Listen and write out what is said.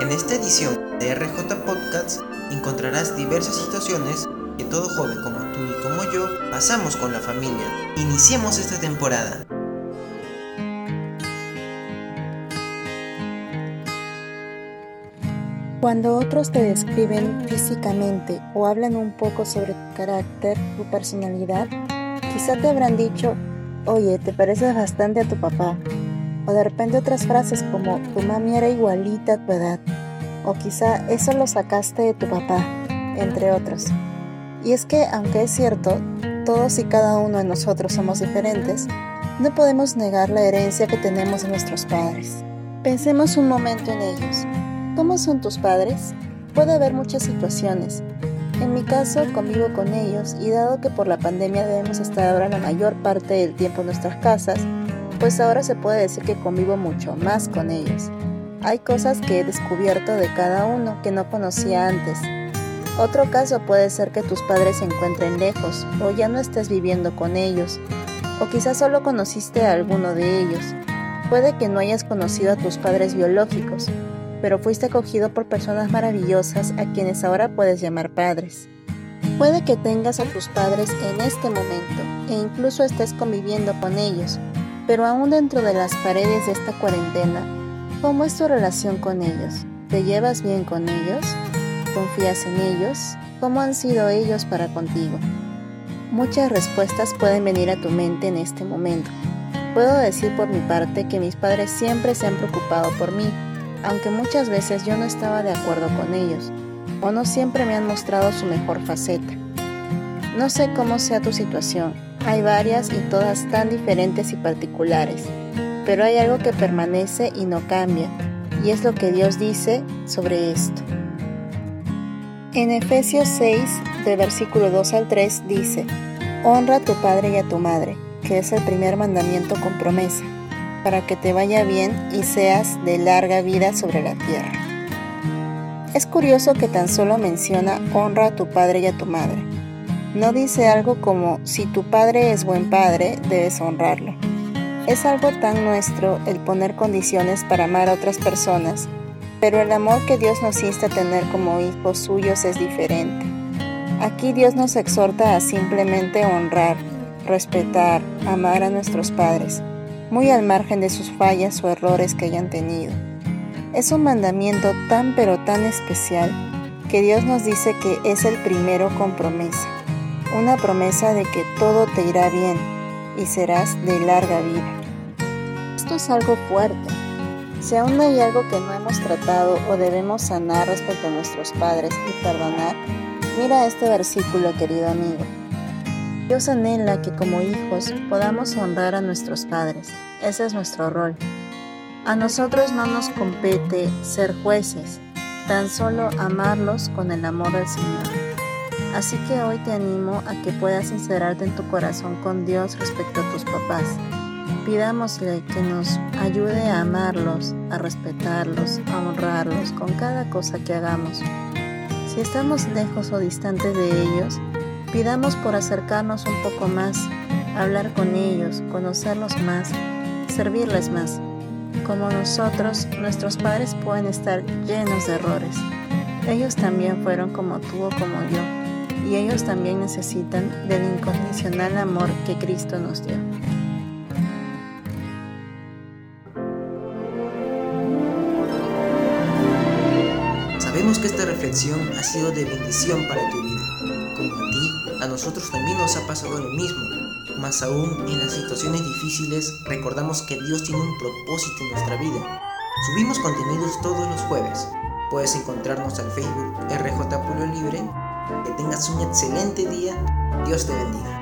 En esta edición de RJ Podcasts encontrarás diversas situaciones que todo joven como tú y como yo pasamos con la familia. Iniciemos esta temporada. Cuando otros te describen físicamente o hablan un poco sobre tu carácter, tu personalidad, quizá te habrán dicho, oye, te pareces bastante a tu papá. O de repente otras frases como, tu mami era igualita a tu edad. O quizá eso lo sacaste de tu papá, entre otros. Y es que, aunque es cierto, todos y cada uno de nosotros somos diferentes, no podemos negar la herencia que tenemos de nuestros padres. Pensemos un momento en ellos. ¿Cómo son tus padres? Puede haber muchas situaciones. En mi caso, convivo con ellos y dado que por la pandemia debemos estar ahora la mayor parte del tiempo en nuestras casas, pues ahora se puede decir que convivo mucho más con ellos. Hay cosas que he descubierto de cada uno que no conocía antes. Otro caso puede ser que tus padres se encuentren lejos o ya no estés viviendo con ellos, o quizás solo conociste a alguno de ellos. Puede que no hayas conocido a tus padres biológicos, pero fuiste acogido por personas maravillosas a quienes ahora puedes llamar padres. Puede que tengas a tus padres en este momento e incluso estés conviviendo con ellos, pero aún dentro de las paredes de esta cuarentena, ¿cómo es tu relación con ellos? ¿Te llevas bien con ellos? ¿Confías en ellos? ¿Cómo han sido ellos para contigo? Muchas respuestas pueden venir a tu mente en este momento. Puedo decir por mi parte que mis padres siempre se han preocupado por mí aunque muchas veces yo no estaba de acuerdo con ellos, o no siempre me han mostrado su mejor faceta. No sé cómo sea tu situación, hay varias y todas tan diferentes y particulares, pero hay algo que permanece y no cambia, y es lo que Dios dice sobre esto. En Efesios 6, de versículo 2 al 3, dice, Honra a tu padre y a tu madre, que es el primer mandamiento con promesa para que te vaya bien y seas de larga vida sobre la tierra. Es curioso que tan solo menciona honra a tu padre y a tu madre. No dice algo como si tu padre es buen padre, debes honrarlo. Es algo tan nuestro el poner condiciones para amar a otras personas, pero el amor que Dios nos insta a tener como hijos suyos es diferente. Aquí Dios nos exhorta a simplemente honrar, respetar, amar a nuestros padres muy al margen de sus fallas o errores que hayan tenido. Es un mandamiento tan pero tan especial que Dios nos dice que es el primero con promesa, una promesa de que todo te irá bien y serás de larga vida. Esto es algo fuerte. Si aún hay algo que no hemos tratado o debemos sanar respecto a nuestros padres y perdonar, mira este versículo, querido amigo. Dios anhela que como hijos podamos honrar a nuestros padres. Ese es nuestro rol. A nosotros no nos compete ser jueces, tan solo amarlos con el amor del Señor. Así que hoy te animo a que puedas sincerarte en tu corazón con Dios respecto a tus papás. Pidámosle que nos ayude a amarlos, a respetarlos, a honrarlos con cada cosa que hagamos. Si estamos lejos o distantes de ellos, Pidamos por acercarnos un poco más, hablar con ellos, conocerlos más, servirles más. Como nosotros, nuestros padres pueden estar llenos de errores. Ellos también fueron como tú o como yo, y ellos también necesitan del incondicional amor que Cristo nos dio. Sabemos que esta reflexión ha sido de bendición para tu vida. Como a ti, a nosotros también nos ha pasado lo mismo. Más aún, en las situaciones difíciles, recordamos que Dios tiene un propósito en nuestra vida. Subimos contenidos todos los jueves. Puedes encontrarnos al Facebook RJ Libre. Que tengas un excelente día. Dios te bendiga.